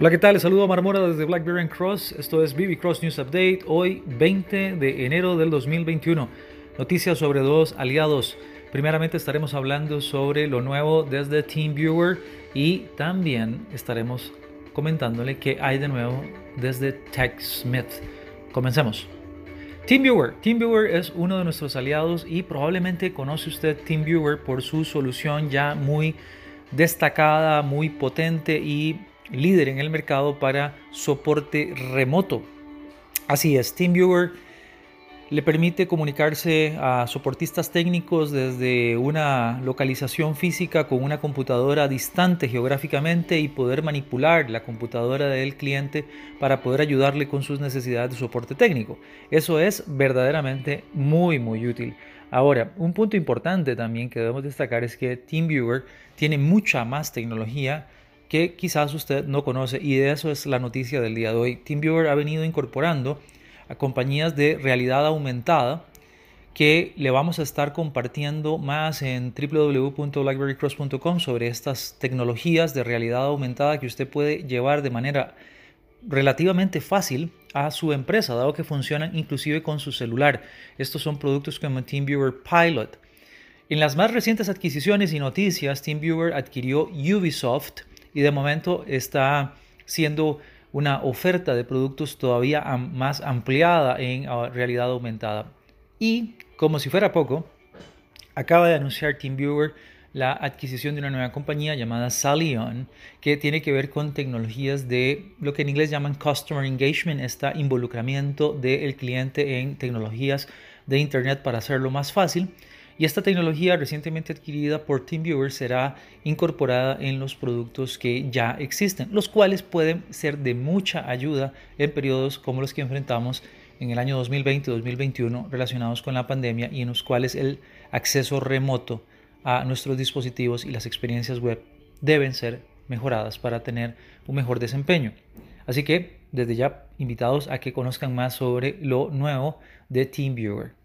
Hola, ¿qué tal? Les saludo a Marmora desde BlackBerry Cross. Esto es BB Cross News Update. Hoy, 20 de enero del 2021. Noticias sobre dos aliados. Primeramente estaremos hablando sobre lo nuevo desde TeamViewer y también estaremos comentándole qué hay de nuevo desde TechSmith. Comencemos. TeamViewer. TeamViewer es uno de nuestros aliados y probablemente conoce usted TeamViewer por su solución ya muy destacada, muy potente y líder en el mercado para soporte remoto. Así es, TeamViewer le permite comunicarse a soportistas técnicos desde una localización física con una computadora distante geográficamente y poder manipular la computadora del cliente para poder ayudarle con sus necesidades de soporte técnico. Eso es verdaderamente muy muy útil. Ahora, un punto importante también que debemos destacar es que TeamViewer tiene mucha más tecnología que quizás usted no conoce y de eso es la noticia del día de hoy. TeamViewer ha venido incorporando a compañías de realidad aumentada que le vamos a estar compartiendo más en www.blackberrycross.com sobre estas tecnologías de realidad aumentada que usted puede llevar de manera relativamente fácil a su empresa, dado que funcionan inclusive con su celular. Estos son productos como TeamViewer Pilot. En las más recientes adquisiciones y noticias, TeamViewer adquirió Ubisoft, y de momento está siendo una oferta de productos todavía más ampliada en ah, realidad aumentada. Y como si fuera poco, acaba de anunciar TeamViewer la adquisición de una nueva compañía llamada Salion, que tiene que ver con tecnologías de lo que en inglés llaman Customer Engagement, este involucramiento del cliente en tecnologías de Internet para hacerlo más fácil. Y esta tecnología recientemente adquirida por TeamViewer será incorporada en los productos que ya existen, los cuales pueden ser de mucha ayuda en periodos como los que enfrentamos en el año 2020-2021 relacionados con la pandemia y en los cuales el acceso remoto a nuestros dispositivos y las experiencias web deben ser mejoradas para tener un mejor desempeño. Así que desde ya invitados a que conozcan más sobre lo nuevo de TeamViewer.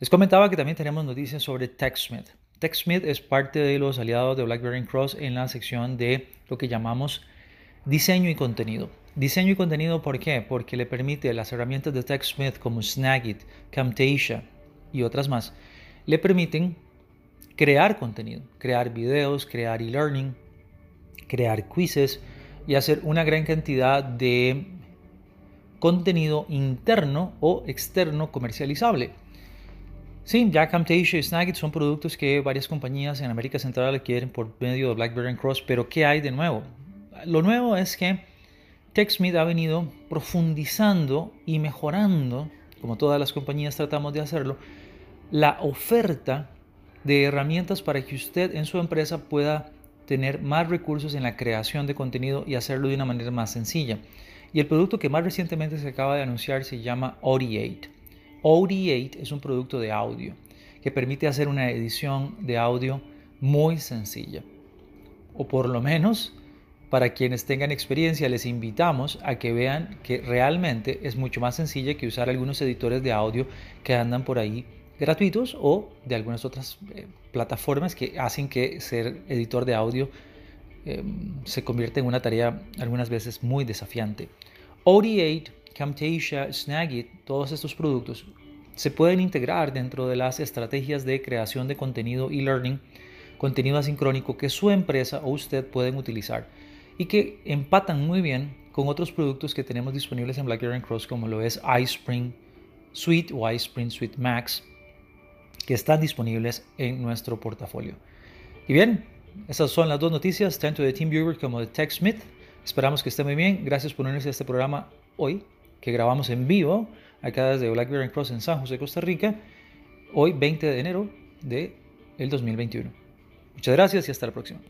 Les comentaba que también tenemos noticias sobre TechSmith. TechSmith es parte de los aliados de BlackBerry Cross en la sección de lo que llamamos diseño y contenido. Diseño y contenido, ¿por qué? Porque le permite las herramientas de TechSmith como Snagit, Camtasia y otras más, le permiten crear contenido, crear videos, crear e-learning, crear quizzes y hacer una gran cantidad de contenido interno o externo comercializable. Sí, ya Camtasia y Snagit son productos que varias compañías en América Central adquieren por medio de BlackBerry Cross, pero ¿qué hay de nuevo? Lo nuevo es que TechSmith ha venido profundizando y mejorando, como todas las compañías tratamos de hacerlo, la oferta de herramientas para que usted en su empresa pueda tener más recursos en la creación de contenido y hacerlo de una manera más sencilla. Y el producto que más recientemente se acaba de anunciar se llama Audiate. OD8 es un producto de audio que permite hacer una edición de audio muy sencilla. O por lo menos, para quienes tengan experiencia, les invitamos a que vean que realmente es mucho más sencilla que usar algunos editores de audio que andan por ahí gratuitos o de algunas otras eh, plataformas que hacen que ser editor de audio em, se convierta en una tarea algunas veces muy desafiante. OD8 Camtasia, Snagit, todos estos productos se pueden integrar dentro de las estrategias de creación de contenido y learning, contenido asincrónico que su empresa o usted pueden utilizar y que empatan muy bien con otros productos que tenemos disponibles en BlackBerry Cross como lo es iSpring Suite o iSpring Suite Max que están disponibles en nuestro portafolio. Y bien, esas son las dos noticias, tanto de TeamViewer como de TechSmith. Esperamos que esté muy bien. Gracias por unirse a este programa hoy que grabamos en vivo acá desde Blackberry Cross en San José, Costa Rica, hoy 20 de enero de el 2021. Muchas gracias y hasta la próxima.